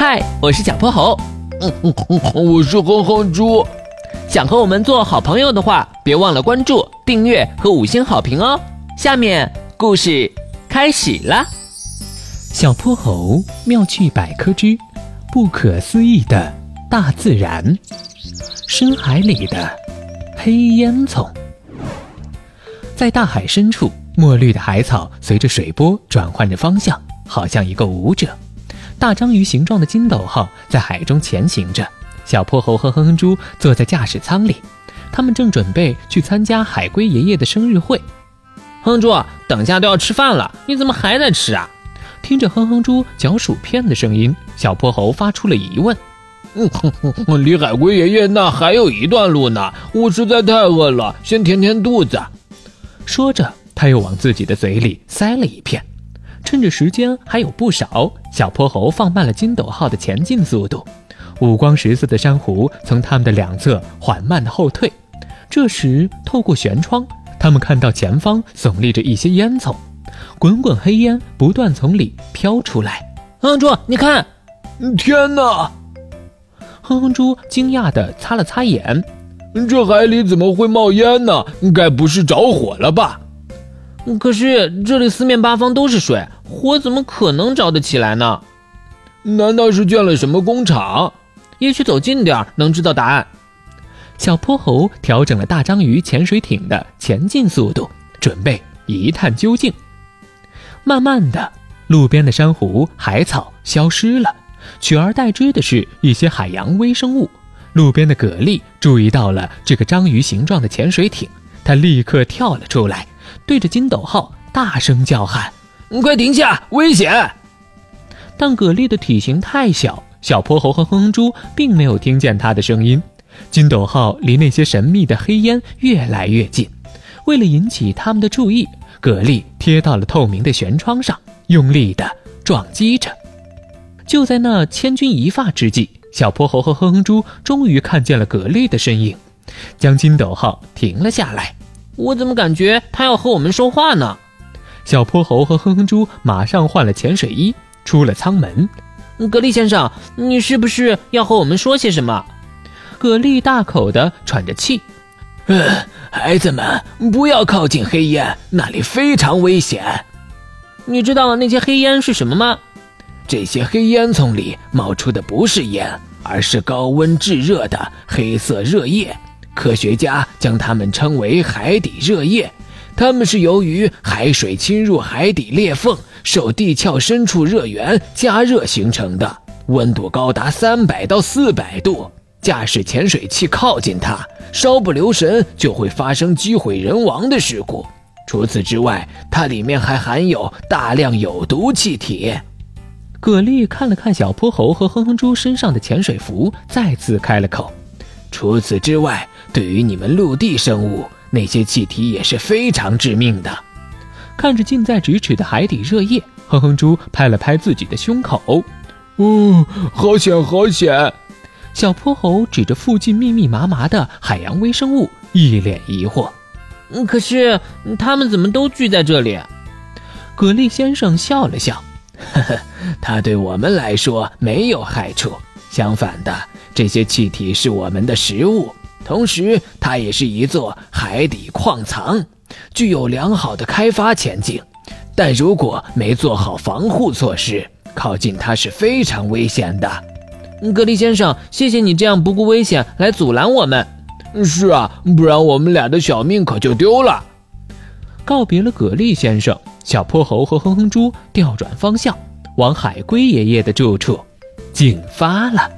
嗨，我是小泼猴。嗯嗯嗯，我是哼哼猪。想和我们做好朋友的话，别忘了关注、订阅和五星好评哦。下面故事开始了。小泼猴妙趣百科之不可思议的大自然，深海里的黑烟囱。在大海深处，墨绿的海草随着水波转换着方向，好像一个舞者。大章鱼形状的金斗号在海中前行着，小泼猴和哼哼猪坐在驾驶舱里，他们正准备去参加海龟爷爷的生日会。哼哼猪，等下都要吃饭了，你怎么还在吃啊？听着哼哼猪嚼薯片的声音，小泼猴发出了疑问。嗯哼哼，离海龟爷爷那还有一段路呢，我实在太饿了，先填填肚子。说着，他又往自己的嘴里塞了一片。趁着时间还有不少，小泼猴放慢了金斗号的前进速度。五光十色的珊瑚从他们的两侧缓慢的后退。这时，透过舷窗，他们看到前方耸立着一些烟囱，滚滚黑烟不断从里飘出来。哼哼猪，你看！天哪！哼哼猪惊讶地擦了擦眼，这海里怎么会冒烟呢？该不是着火了吧？可是这里四面八方都是水，火怎么可能着得起来呢？难道是建了什么工厂？也许走近点能知道答案。小泼猴调整了大章鱼潜水艇的前进速度，准备一探究竟。慢慢的，路边的珊瑚、海草消失了，取而代之的是一些海洋微生物。路边的蛤蜊注意到了这个章鱼形状的潜水艇，它立刻跳了出来。对着金斗号大声叫喊：“快停下，危险！”但蛤蜊的体型太小，小泼猴和哼哼猪并没有听见它的声音。金斗号离那些神秘的黑烟越来越近，为了引起他们的注意，蛤蜊贴到了透明的舷窗上，用力地撞击着。就在那千钧一发之际，小泼猴和哼哼猪终于看见了蛤蜊的身影，将金斗号停了下来。我怎么感觉他要和我们说话呢？小泼猴和哼哼猪马上换了潜水衣，出了舱门。蛤蜊先生，你是不是要和我们说些什么？蛤蜊大口的喘着气。嗯，孩子们，不要靠近黑烟，那里非常危险。你知道那些黑烟是什么吗？这些黑烟囱里冒出的不是烟，而是高温炙热的黑色热液。科学家将它们称为海底热液，它们是由于海水侵入海底裂缝，受地壳深处热源加热形成的，温度高达三百到四百度。驾驶潜水器靠近它，稍不留神就会发生机毁人亡的事故。除此之外，它里面还含有大量有毒气体。蛤蜊看了看小泼猴和哼哼猪身上的潜水服，再次开了口。除此之外，对于你们陆地生物，那些气体也是非常致命的。看着近在咫尺的海底热液，哼哼猪拍了拍自己的胸口：“哦，好险，好险！”小泼猴指着附近密密麻麻的海洋微生物，一脸疑惑：“可是他们怎么都聚在这里？”蛤蜊先生笑了笑：“呵呵，它对我们来说没有害处。相反的。”这些气体是我们的食物，同时它也是一座海底矿藏，具有良好的开发前景。但如果没做好防护措施，靠近它是非常危险的。格力先生，谢谢你这样不顾危险来阻拦我们。是啊，不然我们俩的小命可就丢了。告别了蛤蜊先生，小泼猴和哼哼猪调转方向，往海龟爷爷的住处进发了。